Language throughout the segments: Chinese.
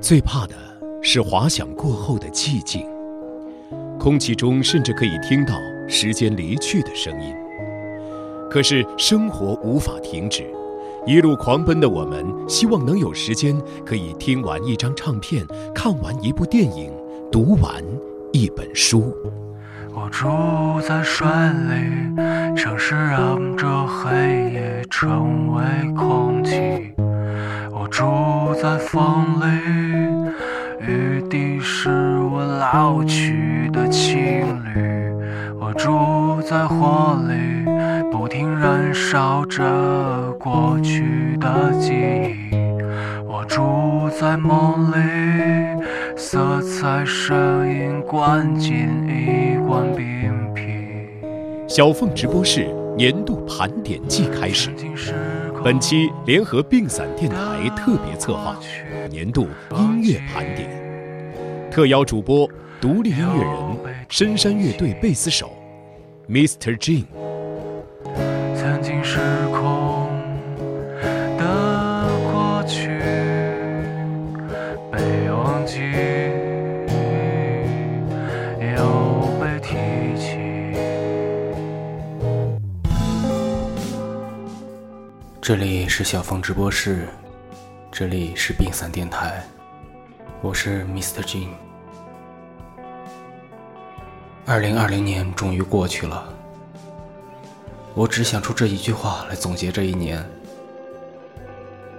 最怕的是滑翔过后的寂静，空气中甚至可以听到时间离去的声音。可是生活无法停止，一路狂奔的我们，希望能有时间可以听完一张唱片，看完一部电影，读完一本书。我住在水里，城市让这黑夜成为空气。住在风里，雨滴是我老去的情侣。我住在火里，不停燃烧着过去的记忆。我住在梦里，色彩、声音灌进一罐冰啤。小凤直播室年度盘点季开始，本期联合并散电台特别策划年度音乐盘点，特邀主播独立音乐人深山乐队贝斯手 Mr. Jin。这里是小峰直播室，这里是病散电台，我是 Mr. Jin。二零二零年终于过去了，我只想出这一句话来总结这一年。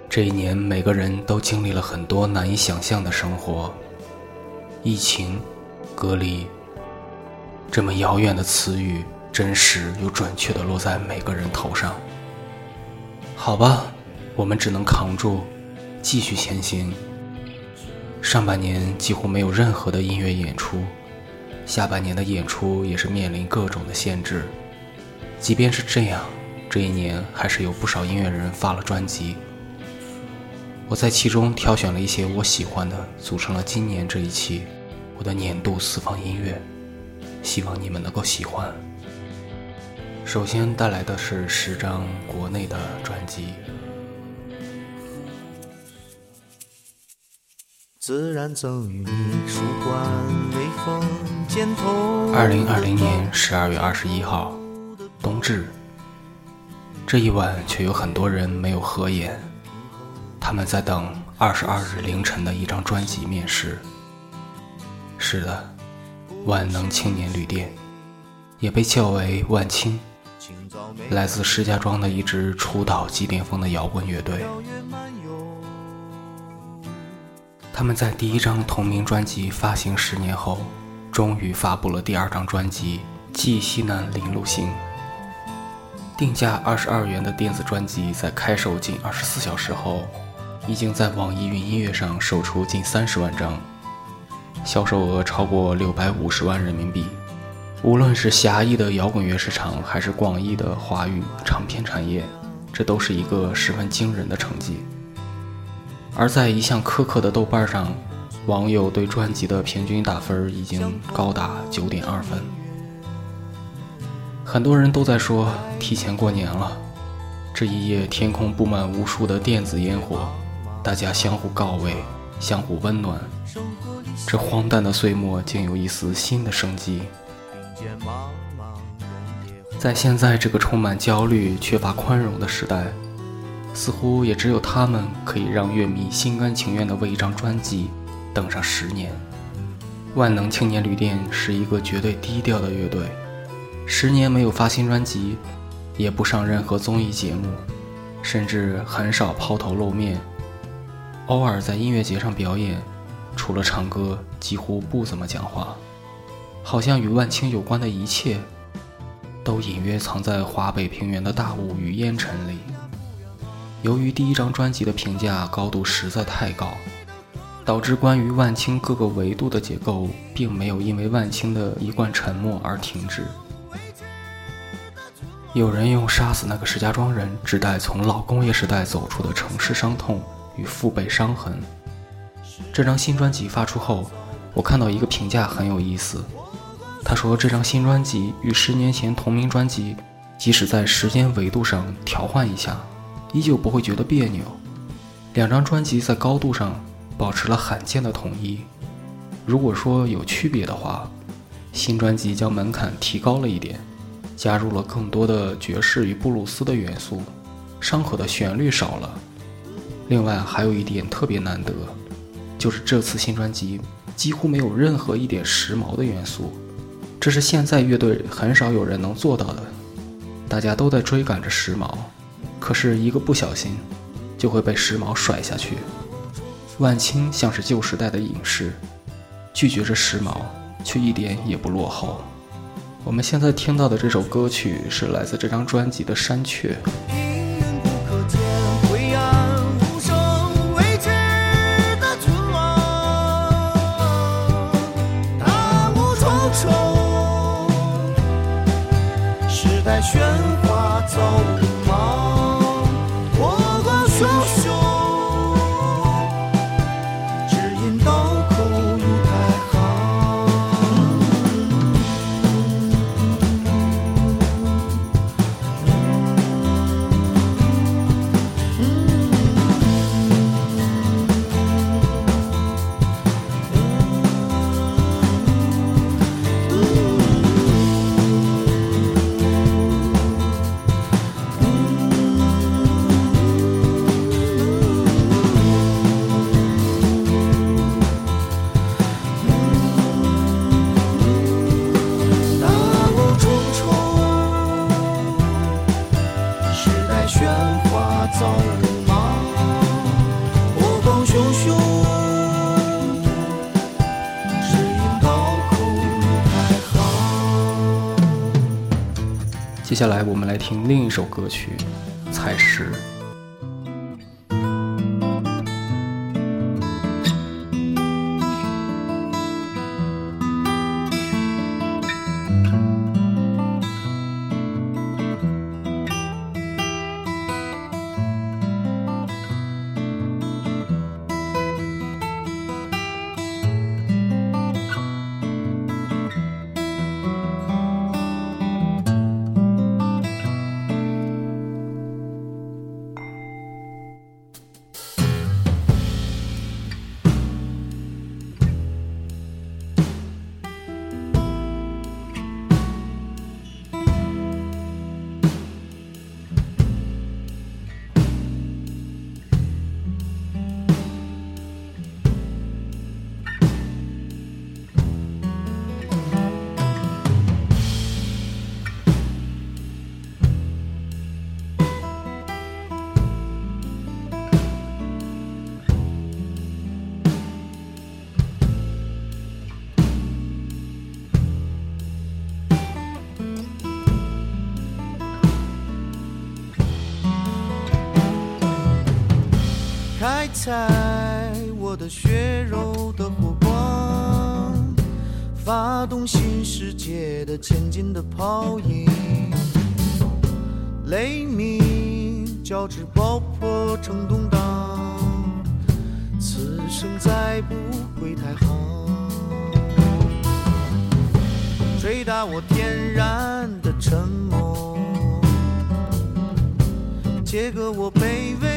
这一年，每个人都经历了很多难以想象的生活，疫情、隔离，这么遥远的词语，真实又准确地落在每个人头上。好吧，我们只能扛住，继续前行。上半年几乎没有任何的音乐演出，下半年的演出也是面临各种的限制。即便是这样，这一年还是有不少音乐人发了专辑。我在其中挑选了一些我喜欢的，组成了今年这一期我的年度私房音乐，希望你们能够喜欢。首先带来的是十张国内的专辑。自然赠予你微风肩头。二零二零年十二月二十一号，冬至。这一晚却有很多人没有合眼，他们在等二十二日凌晨的一张专辑面世。是的，万能青年旅店，也被叫为万青。来自石家庄的一支出道即巅峰的摇滚乐队，他们在第一张同名专辑发行十年后，终于发布了第二张专辑《寄西南林路行》。定价二十二元的电子专辑，在开售近二十四小时后，已经在网易云音乐上售出近三十万张，销售额超过六百五十万人民币。无论是狭义的摇滚乐市场，还是广义的华语唱片产业，这都是一个十分惊人的成绩。而在一向苛刻的豆瓣上，网友对专辑的平均打分已经高达九点二分。很多人都在说提前过年了，这一夜天空布满无数的电子烟火，大家相互告慰，相互温暖。这荒诞的岁末竟有一丝新的生机。在现在这个充满焦虑、缺乏宽容的时代，似乎也只有他们可以让乐迷心甘情愿地为一张专辑等上十年。万能青年旅店是一个绝对低调的乐队，十年没有发新专辑，也不上任何综艺节目，甚至很少抛头露面，偶尔在音乐节上表演，除了唱歌，几乎不怎么讲话。好像与万青有关的一切，都隐约藏在华北平原的大雾与烟尘里。由于第一张专辑的评价高度实在太高，导致关于万青各个维度的结构，并没有因为万青的一贯沉默而停止。有人用“杀死那个石家庄人”指代从老工业时代走出的城市伤痛与父辈伤痕。这张新专辑发出后，我看到一个评价很有意思。他说：“这张新专辑与十年前同名专辑，即使在时间维度上调换一下，依旧不会觉得别扭。两张专辑在高度上保持了罕见的统一。如果说有区别的话，新专辑将门槛提高了一点，加入了更多的爵士与布鲁斯的元素，伤口的旋律少了。另外还有一点特别难得，就是这次新专辑几乎没有任何一点时髦的元素，这是现在乐队很少有人能做到的。大家都在追赶着时髦，可是一个不小心，就会被时髦甩下去。万青像是旧时代的隐士，拒绝着时髦，却一点也不落后。我们现在听到的这首歌曲是来自这张专辑的《山雀》。接下来，我们来听另一首歌曲《采石》。在我的血肉的火光，发动新世界的前进的泡影，雷鸣交织爆破成动荡，此生再不会太行，吹打我天然的沉默，切割我卑微。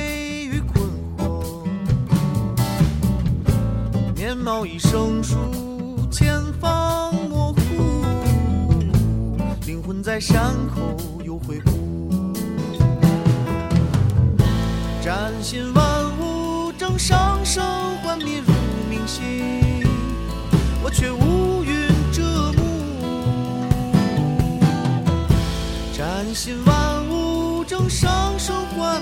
面貌已生疏，前方模糊，灵魂在山口又回顾。崭新万物正上升，幻灭如明星，我却乌云遮目。崭新万物正上升，幻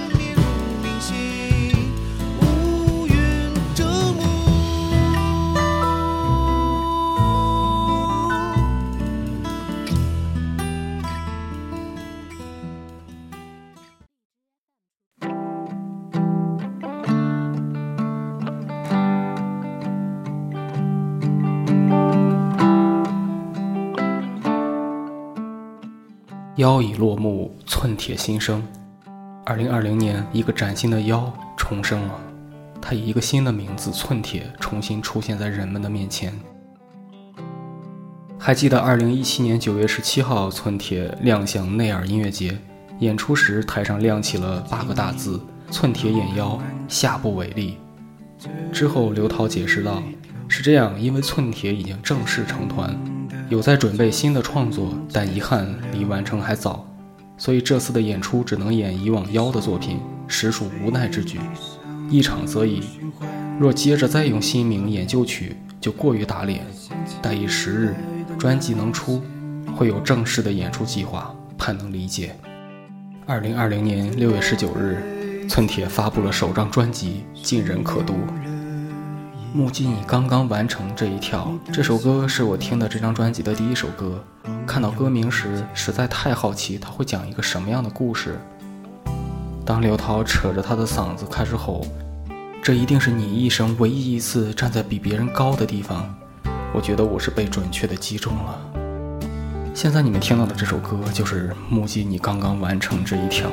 灭。妖已落幕，寸铁新生。二零二零年，一个崭新的妖重生了，它以一个新的名字“寸铁”重新出现在人们的面前。还记得二零一七年九月十七号，寸铁亮相内尔音乐节，演出时台上亮起了八个大字：“寸铁演妖，下不为例。”之后，刘涛解释道：“是这样，因为寸铁已经正式成团，有在准备新的创作，但遗憾离完成还早，所以这次的演出只能演以往邀的作品，实属无奈之举。一场则已，若接着再用新名演旧曲，就过于打脸。待一时日，专辑能出，会有正式的演出计划，盼能理解。”二零二零年六月十九日，寸铁发布了首张专辑《尽人可读》。目击你刚刚完成这一跳，这首歌是我听的这张专辑的第一首歌。看到歌名时，实在太好奇他会讲一个什么样的故事。当刘涛扯着他的嗓子开始吼：“这一定是你一生唯一一次站在比别人高的地方。”我觉得我是被准确的击中了。现在你们听到的这首歌，就是目击你刚刚完成这一跳。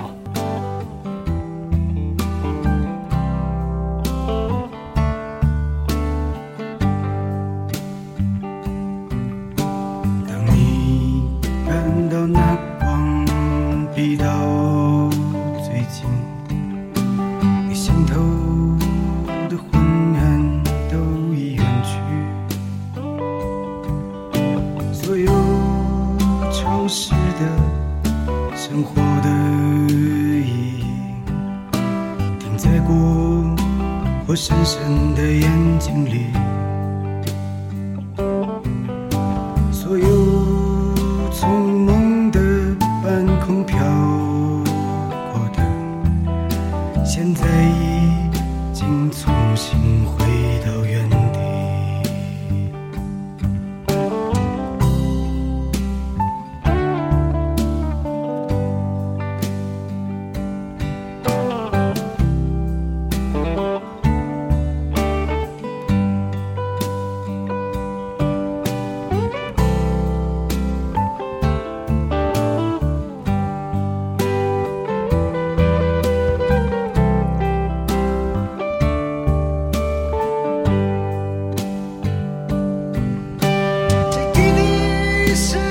定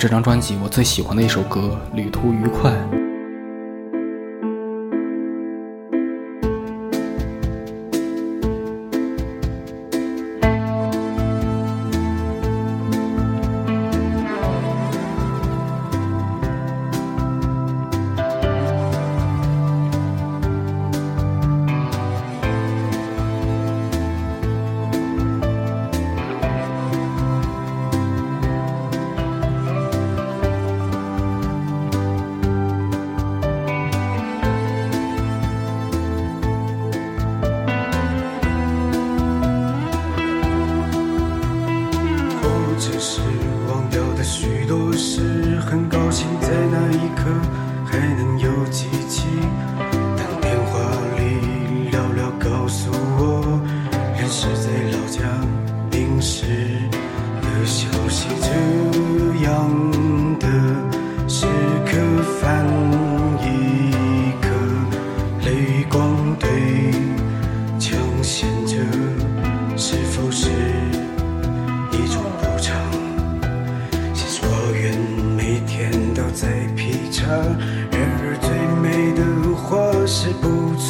这张专辑我最喜欢的一首歌《旅途愉快》。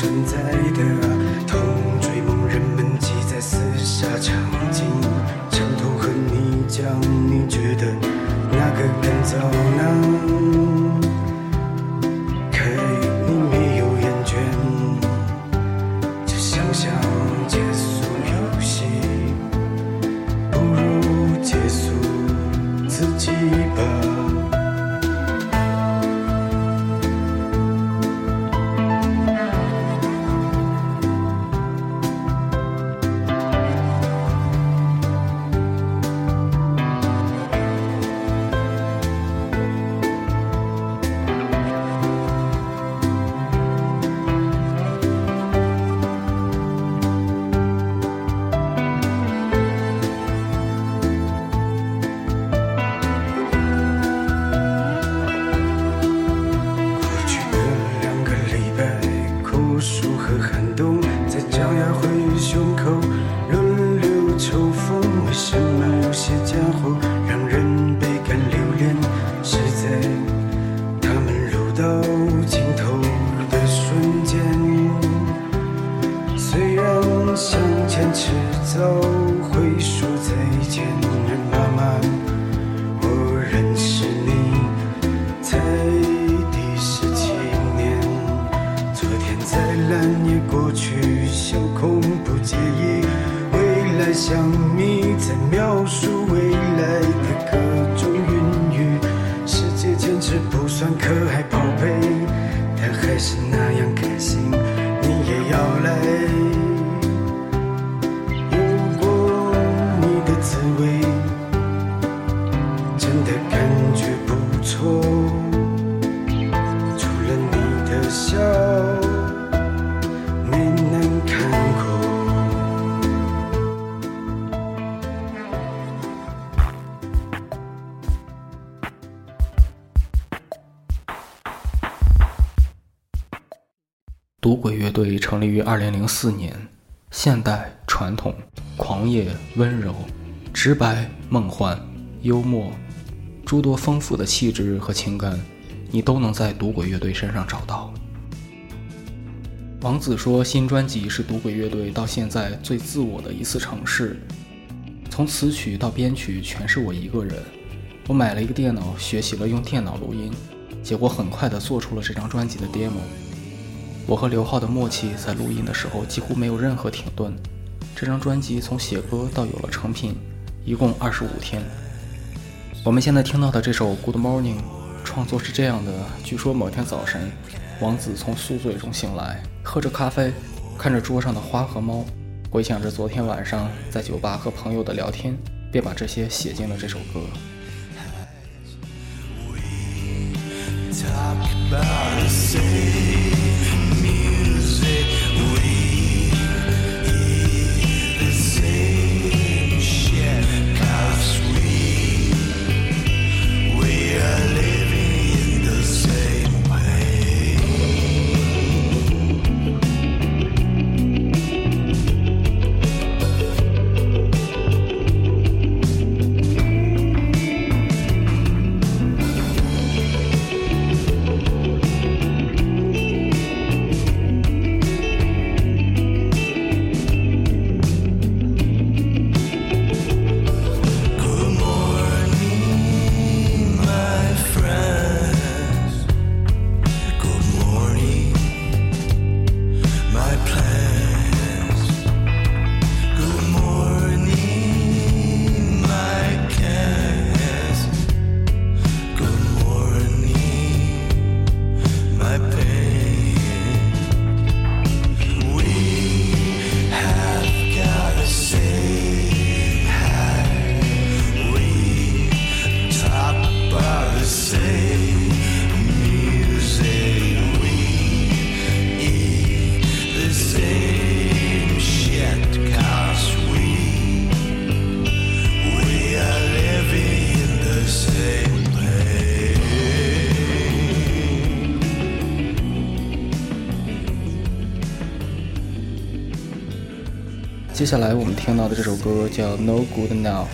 存在的。赌鬼乐队成立于2004年，现代、传统、狂野、温柔、直白、梦幻、幽默，诸多丰富的气质和情感，你都能在赌鬼乐队身上找到。王子说，新专辑是赌鬼乐队到现在最自我的一次尝试，从词曲到编曲全是我一个人。我买了一个电脑，学习了用电脑录音，结果很快的做出了这张专辑的 demo。我和刘浩的默契在录音的时候几乎没有任何停顿。这张专辑从写歌到有了成品，一共二十五天。我们现在听到的这首《Good Morning》，创作是这样的：据说某天早晨，王子从宿醉中醒来，喝着咖啡，看着桌上的花和猫，回想着昨天晚上在酒吧和朋友的聊天，便把这些写进了这首歌。talk about the sea 接下来我们听到的这首歌叫《No Good Now》。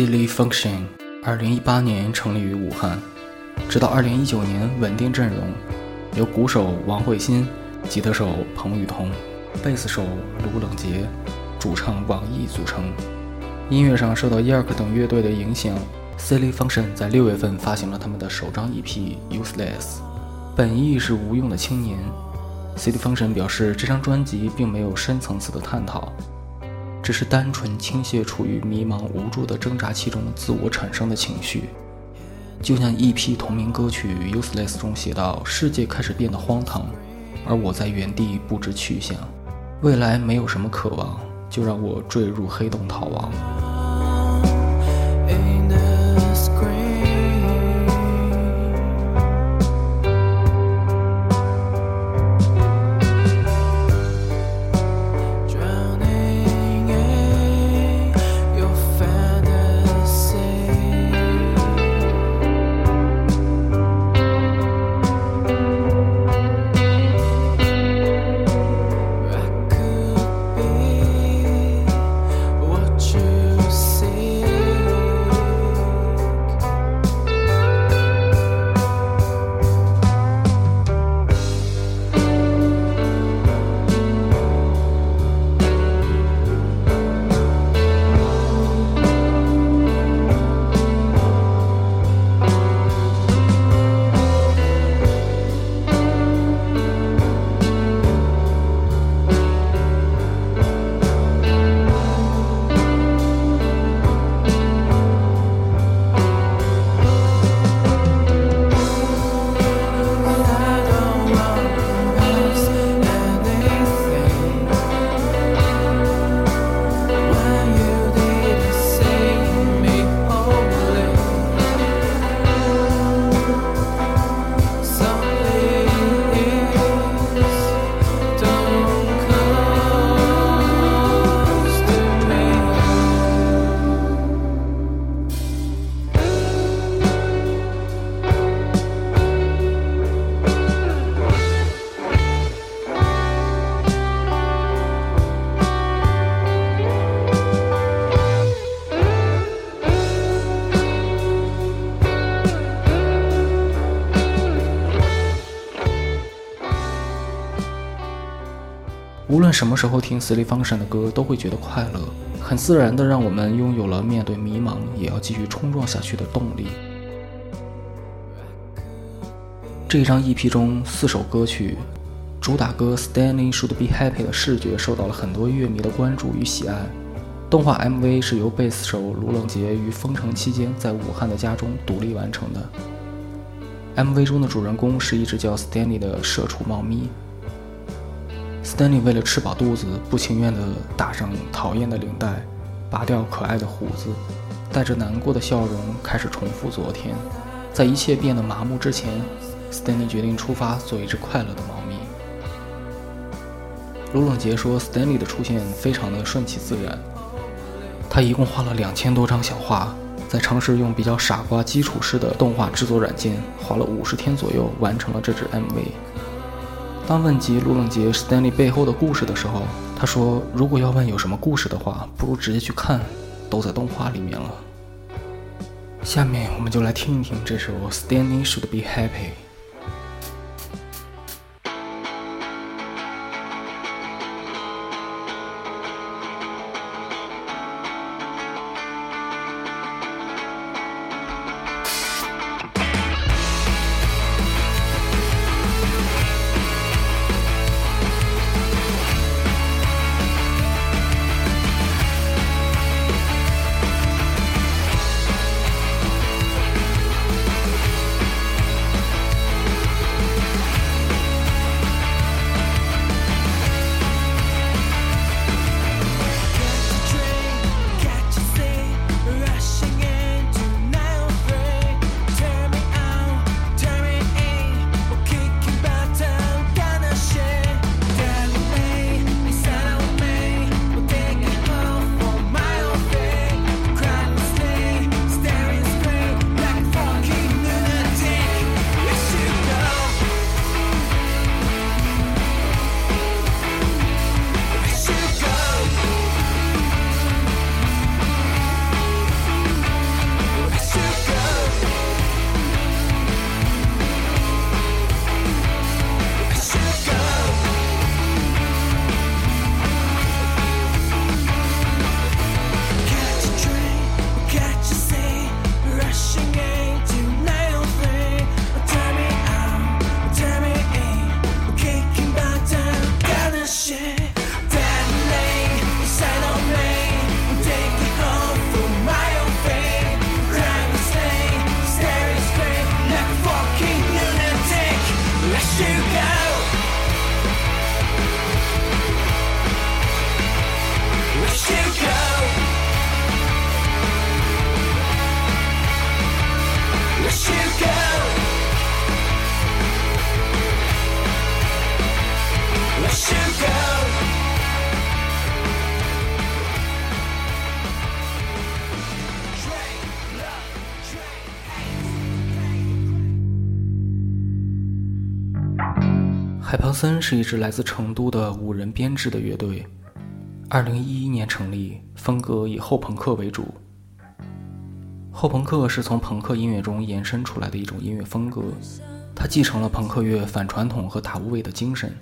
Silly Function，二零一八年成立于武汉，直到二零一九年稳定阵容，由鼓手王慧欣、吉他手彭雨桐、贝斯手卢冷杰、主唱王毅组成。音乐上受到 Yark 等乐队的影响，Silly Function 在六月份发行了他们的首张 EP《Useless》，本意是无用的青年。Silly Function 表示，这张专辑并没有深层次的探讨。只是单纯倾泻处于迷茫无助的挣扎期中自我产生的情绪，就像 EP 同名歌曲《Useless》中写道：“世界开始变得荒唐，而我在原地不知去向，未来没有什么渴望，就让我坠入黑洞逃亡。”什么时候听 Silly Function 的歌，都会觉得快乐，很自然的让我们拥有了面对迷茫也要继续冲撞下去的动力。这张 EP 中四首歌曲，主打歌《Standing Should Be Happy》的视觉受到了很多乐迷的关注与喜爱。动画 MV 是由贝斯手卢冷杰于封城期间在武汉的家中独立完成的。MV 中的主人公是一只叫 Stanley 的社畜猫咪。Stanley 为了吃饱肚子，不情愿地打上讨厌的领带，拔掉可爱的胡子，带着难过的笑容开始重复昨天。在一切变得麻木之前，Stanley 决定出发，做一只快乐的猫咪。卢冷杰说，Stanley 的出现非常的顺其自然。他一共画了两千多张小画，在尝试用比较傻瓜基础式的动画制作软件，花了五十天左右完成了这支 MV。当问及卢冷杰 Stanley 背后的故事的时候，他说：“如果要问有什么故事的话，不如直接去看，都在动画里面了。”下面我们就来听一听这首 Stanley Should Be Happy。是一支来自成都的五人编制的乐队，二零一一年成立，风格以后朋克为主。后朋克是从朋克音乐中延伸出来的一种音乐风格，它继承了朋克乐反传统和塔乌味的精神，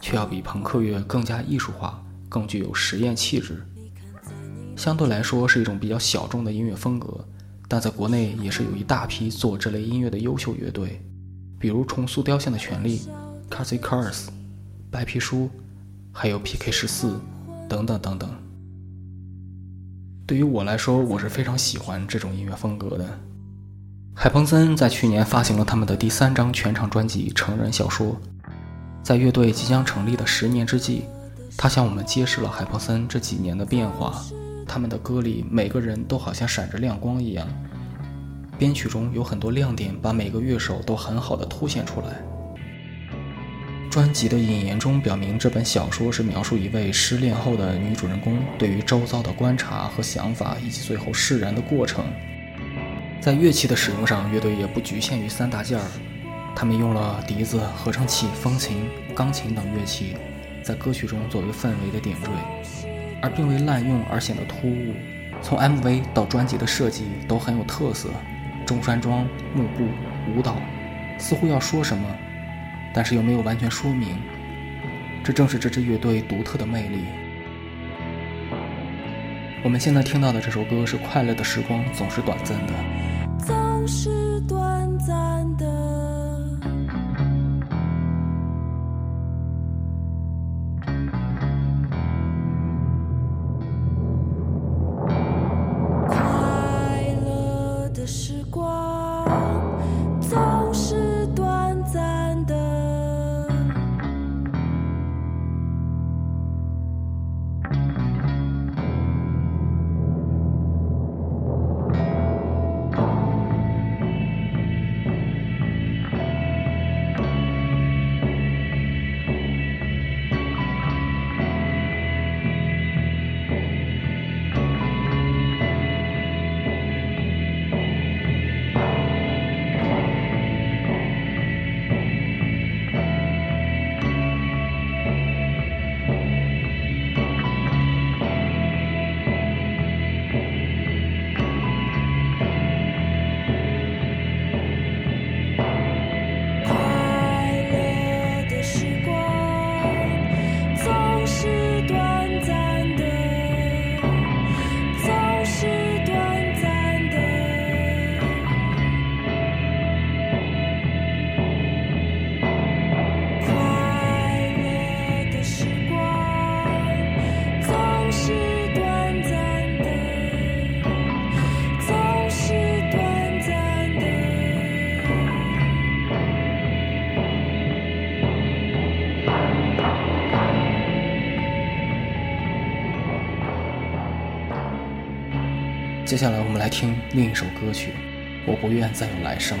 却要比朋克乐更加艺术化，更具有实验气质。相对来说是一种比较小众的音乐风格，但在国内也是有一大批做这类音乐的优秀乐队，比如重塑雕像的权利、c a r s y Cars、白皮书，还有 PK 十四等等等等。对于我来说，我是非常喜欢这种音乐风格的。海鹏森在去年发行了他们的第三张全长专辑《成人小说》。在乐队即将成立的十年之际，他向我们揭示了海鹏森这几年的变化。他们的歌里每个人都好像闪着亮光一样，编曲中有很多亮点，把每个乐手都很好的凸显出来。专辑的引言中表明，这本小说是描述一位失恋后的女主人公对于周遭的观察和想法，以及最后释然的过程。在乐器的使用上，乐队也不局限于三大件儿，他们用了笛子、合成器、风琴、钢琴等乐器，在歌曲中作为氛围的点缀，而并未滥用而显得突兀。从 MV 到专辑的设计都很有特色，中山装、幕布、舞蹈，似乎要说什么。但是又没有完全说明，这正是这支乐队独特的魅力。我们现在听到的这首歌是《快乐的时光总是短暂的》。接下来我们来听另一首歌曲《我不愿再有来生》。